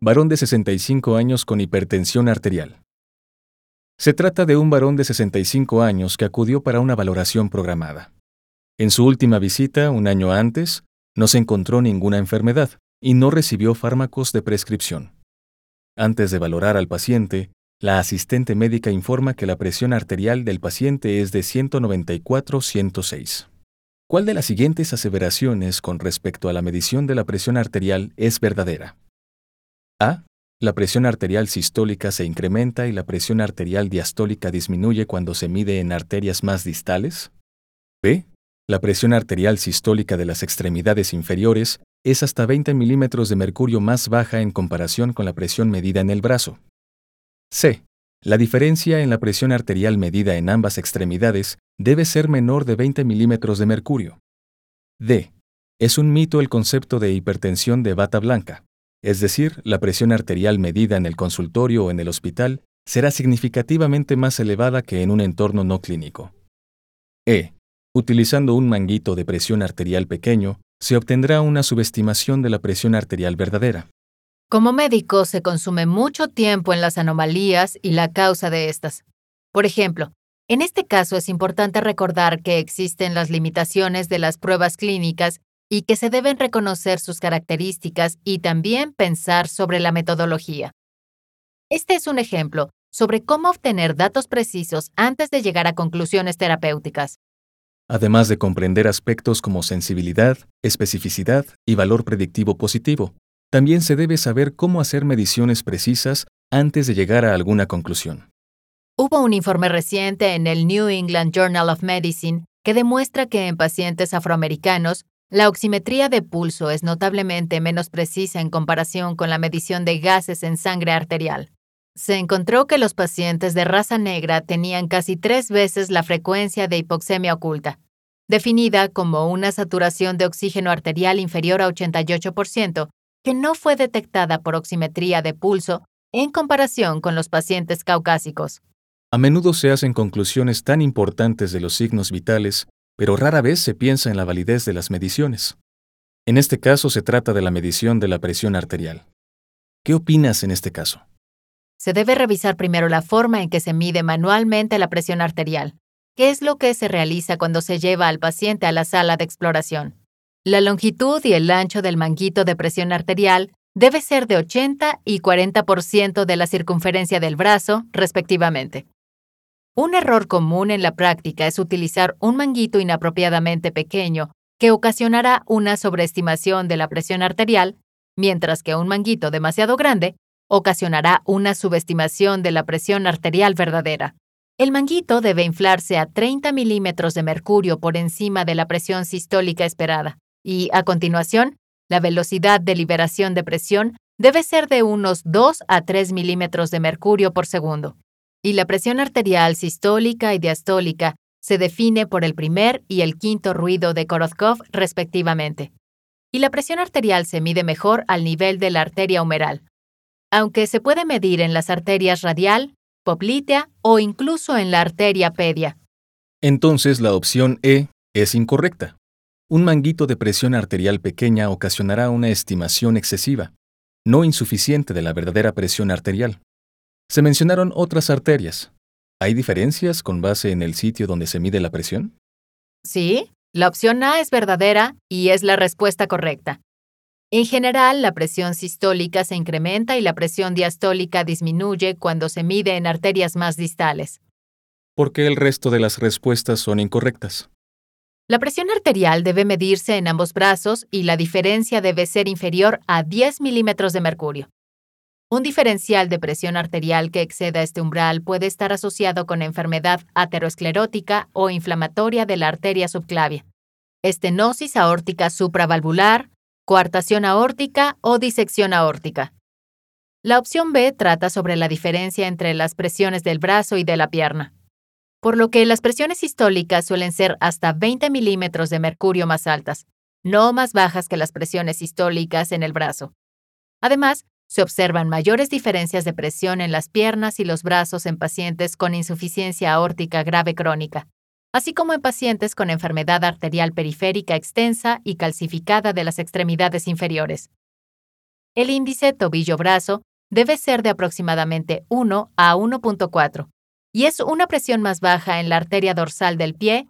varón de 65 años con hipertensión arterial. Se trata de un varón de 65 años que acudió para una valoración programada. En su última visita, un año antes, no se encontró ninguna enfermedad y no recibió fármacos de prescripción. Antes de valorar al paciente, la asistente médica informa que la presión arterial del paciente es de 194-106. ¿Cuál de las siguientes aseveraciones con respecto a la medición de la presión arterial es verdadera? A. La presión arterial sistólica se incrementa y la presión arterial diastólica disminuye cuando se mide en arterias más distales. B. La presión arterial sistólica de las extremidades inferiores es hasta 20 milímetros de mercurio más baja en comparación con la presión medida en el brazo. C. La diferencia en la presión arterial medida en ambas extremidades debe ser menor de 20 milímetros de mercurio. D. Es un mito el concepto de hipertensión de bata blanca es decir, la presión arterial medida en el consultorio o en el hospital será significativamente más elevada que en un entorno no clínico. E. Utilizando un manguito de presión arterial pequeño, se obtendrá una subestimación de la presión arterial verdadera. Como médico, se consume mucho tiempo en las anomalías y la causa de estas. Por ejemplo, en este caso es importante recordar que existen las limitaciones de las pruebas clínicas y que se deben reconocer sus características y también pensar sobre la metodología. Este es un ejemplo sobre cómo obtener datos precisos antes de llegar a conclusiones terapéuticas. Además de comprender aspectos como sensibilidad, especificidad y valor predictivo positivo, también se debe saber cómo hacer mediciones precisas antes de llegar a alguna conclusión. Hubo un informe reciente en el New England Journal of Medicine que demuestra que en pacientes afroamericanos la oximetría de pulso es notablemente menos precisa en comparación con la medición de gases en sangre arterial. Se encontró que los pacientes de raza negra tenían casi tres veces la frecuencia de hipoxemia oculta, definida como una saturación de oxígeno arterial inferior a 88%, que no fue detectada por oximetría de pulso en comparación con los pacientes caucásicos. A menudo se hacen conclusiones tan importantes de los signos vitales pero rara vez se piensa en la validez de las mediciones. En este caso se trata de la medición de la presión arterial. ¿Qué opinas en este caso? Se debe revisar primero la forma en que se mide manualmente la presión arterial, ¿Qué es lo que se realiza cuando se lleva al paciente a la sala de exploración. La longitud y el ancho del manguito de presión arterial debe ser de 80 y 40% de la circunferencia del brazo, respectivamente. Un error común en la práctica es utilizar un manguito inapropiadamente pequeño que ocasionará una sobreestimación de la presión arterial, mientras que un manguito demasiado grande ocasionará una subestimación de la presión arterial verdadera. El manguito debe inflarse a 30 milímetros de mercurio por encima de la presión sistólica esperada, y, a continuación, la velocidad de liberación de presión debe ser de unos 2 a 3 milímetros de mercurio por segundo y la presión arterial sistólica y diastólica se define por el primer y el quinto ruido de Korotkov respectivamente. Y la presión arterial se mide mejor al nivel de la arteria humeral, aunque se puede medir en las arterias radial, poplitea o incluso en la arteria pedia. Entonces la opción E es incorrecta. Un manguito de presión arterial pequeña ocasionará una estimación excesiva, no insuficiente de la verdadera presión arterial. Se mencionaron otras arterias. ¿Hay diferencias con base en el sitio donde se mide la presión? Sí, la opción A es verdadera y es la respuesta correcta. En general, la presión sistólica se incrementa y la presión diastólica disminuye cuando se mide en arterias más distales. ¿Por qué el resto de las respuestas son incorrectas? La presión arterial debe medirse en ambos brazos y la diferencia debe ser inferior a 10 milímetros de mercurio. Un diferencial de presión arterial que exceda este umbral puede estar asociado con enfermedad aterosclerótica o inflamatoria de la arteria subclavia, estenosis aórtica supravalvular, coartación aórtica o disección aórtica. La opción B trata sobre la diferencia entre las presiones del brazo y de la pierna, por lo que las presiones sistólicas suelen ser hasta 20 milímetros de mercurio más altas, no más bajas que las presiones sistólicas en el brazo. Además, se observan mayores diferencias de presión en las piernas y los brazos en pacientes con insuficiencia aórtica grave crónica, así como en pacientes con enfermedad arterial periférica extensa y calcificada de las extremidades inferiores. El índice tobillo-brazo debe ser de aproximadamente 1 a 1.4 y es una presión más baja en la arteria dorsal del pie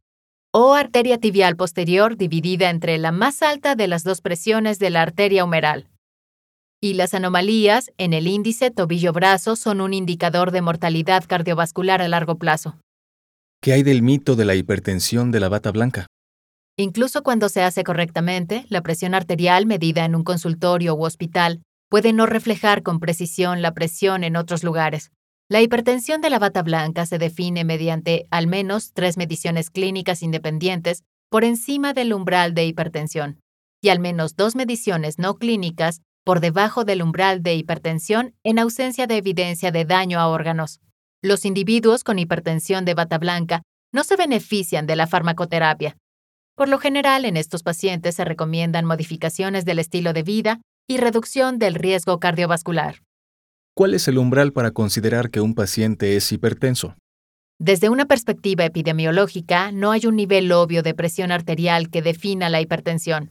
o arteria tibial posterior dividida entre la más alta de las dos presiones de la arteria humeral. Y las anomalías en el índice tobillo-brazo son un indicador de mortalidad cardiovascular a largo plazo. ¿Qué hay del mito de la hipertensión de la bata blanca? Incluso cuando se hace correctamente, la presión arterial medida en un consultorio u hospital puede no reflejar con precisión la presión en otros lugares. La hipertensión de la bata blanca se define mediante al menos tres mediciones clínicas independientes por encima del umbral de hipertensión y al menos dos mediciones no clínicas por debajo del umbral de hipertensión en ausencia de evidencia de daño a órganos. Los individuos con hipertensión de bata blanca no se benefician de la farmacoterapia. Por lo general, en estos pacientes se recomiendan modificaciones del estilo de vida y reducción del riesgo cardiovascular. ¿Cuál es el umbral para considerar que un paciente es hipertenso? Desde una perspectiva epidemiológica, no hay un nivel obvio de presión arterial que defina la hipertensión.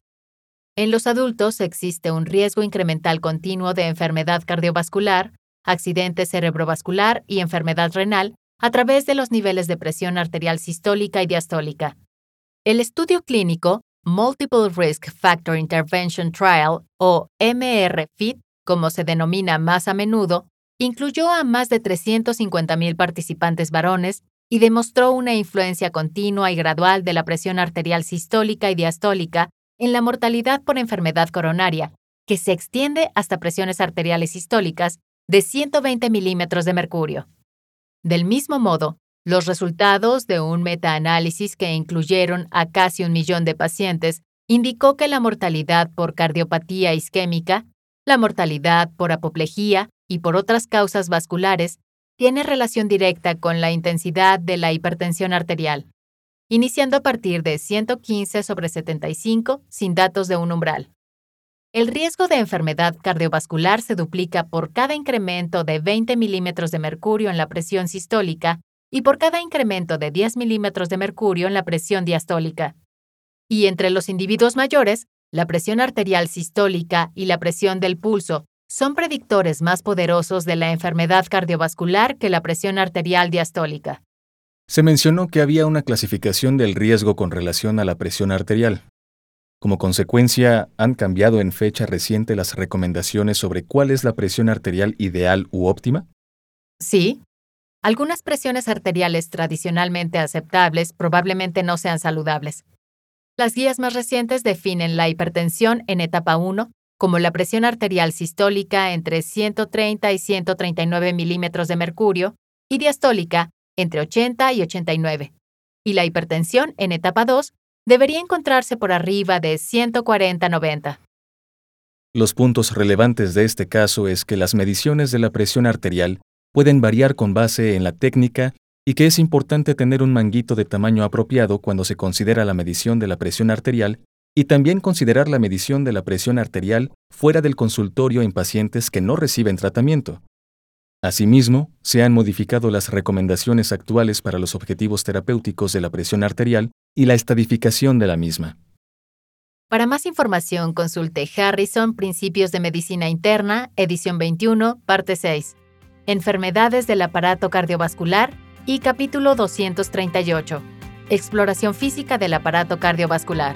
En los adultos existe un riesgo incremental continuo de enfermedad cardiovascular, accidente cerebrovascular y enfermedad renal a través de los niveles de presión arterial sistólica y diastólica. El estudio clínico Multiple Risk Factor Intervention Trial, o MRFIT, como se denomina más a menudo, incluyó a más de 350.000 participantes varones y demostró una influencia continua y gradual de la presión arterial sistólica y diastólica en la mortalidad por enfermedad coronaria, que se extiende hasta presiones arteriales sistólicas de 120 milímetros de mercurio. Del mismo modo, los resultados de un metaanálisis que incluyeron a casi un millón de pacientes indicó que la mortalidad por cardiopatía isquémica, la mortalidad por apoplejía y por otras causas vasculares tiene relación directa con la intensidad de la hipertensión arterial, iniciando a partir de 115 sobre 75 sin datos de un umbral. El riesgo de enfermedad cardiovascular se duplica por cada incremento de 20 milímetros de mercurio en la presión sistólica y por cada incremento de 10 milímetros de mercurio en la presión diastólica. Y entre los individuos mayores, la presión arterial sistólica y la presión del pulso son predictores más poderosos de la enfermedad cardiovascular que la presión arterial diastólica. Se mencionó que había una clasificación del riesgo con relación a la presión arterial. Como consecuencia, ¿han cambiado en fecha reciente las recomendaciones sobre cuál es la presión arterial ideal u óptima? Sí, algunas presiones arteriales tradicionalmente aceptables probablemente no sean saludables. Las guías más recientes definen la hipertensión en etapa 1 como la presión arterial sistólica entre 130 y 139 milímetros de mercurio y diastólica entre 80 y 89. Y la hipertensión en etapa 2 debería encontrarse por arriba de 140-90. Los puntos relevantes de este caso es que las mediciones de la presión arterial pueden variar con base en la técnica y que es importante tener un manguito de tamaño apropiado cuando se considera la medición de la presión arterial y también considerar la medición de la presión arterial fuera del consultorio en pacientes que no reciben tratamiento. Asimismo, se han modificado las recomendaciones actuales para los objetivos terapéuticos de la presión arterial y la estadificación de la misma. Para más información, consulte Harrison Principios de Medicina Interna, edición 21, parte 6 enfermedades del aparato cardiovascular y capítulo 238, exploración física del aparato cardiovascular.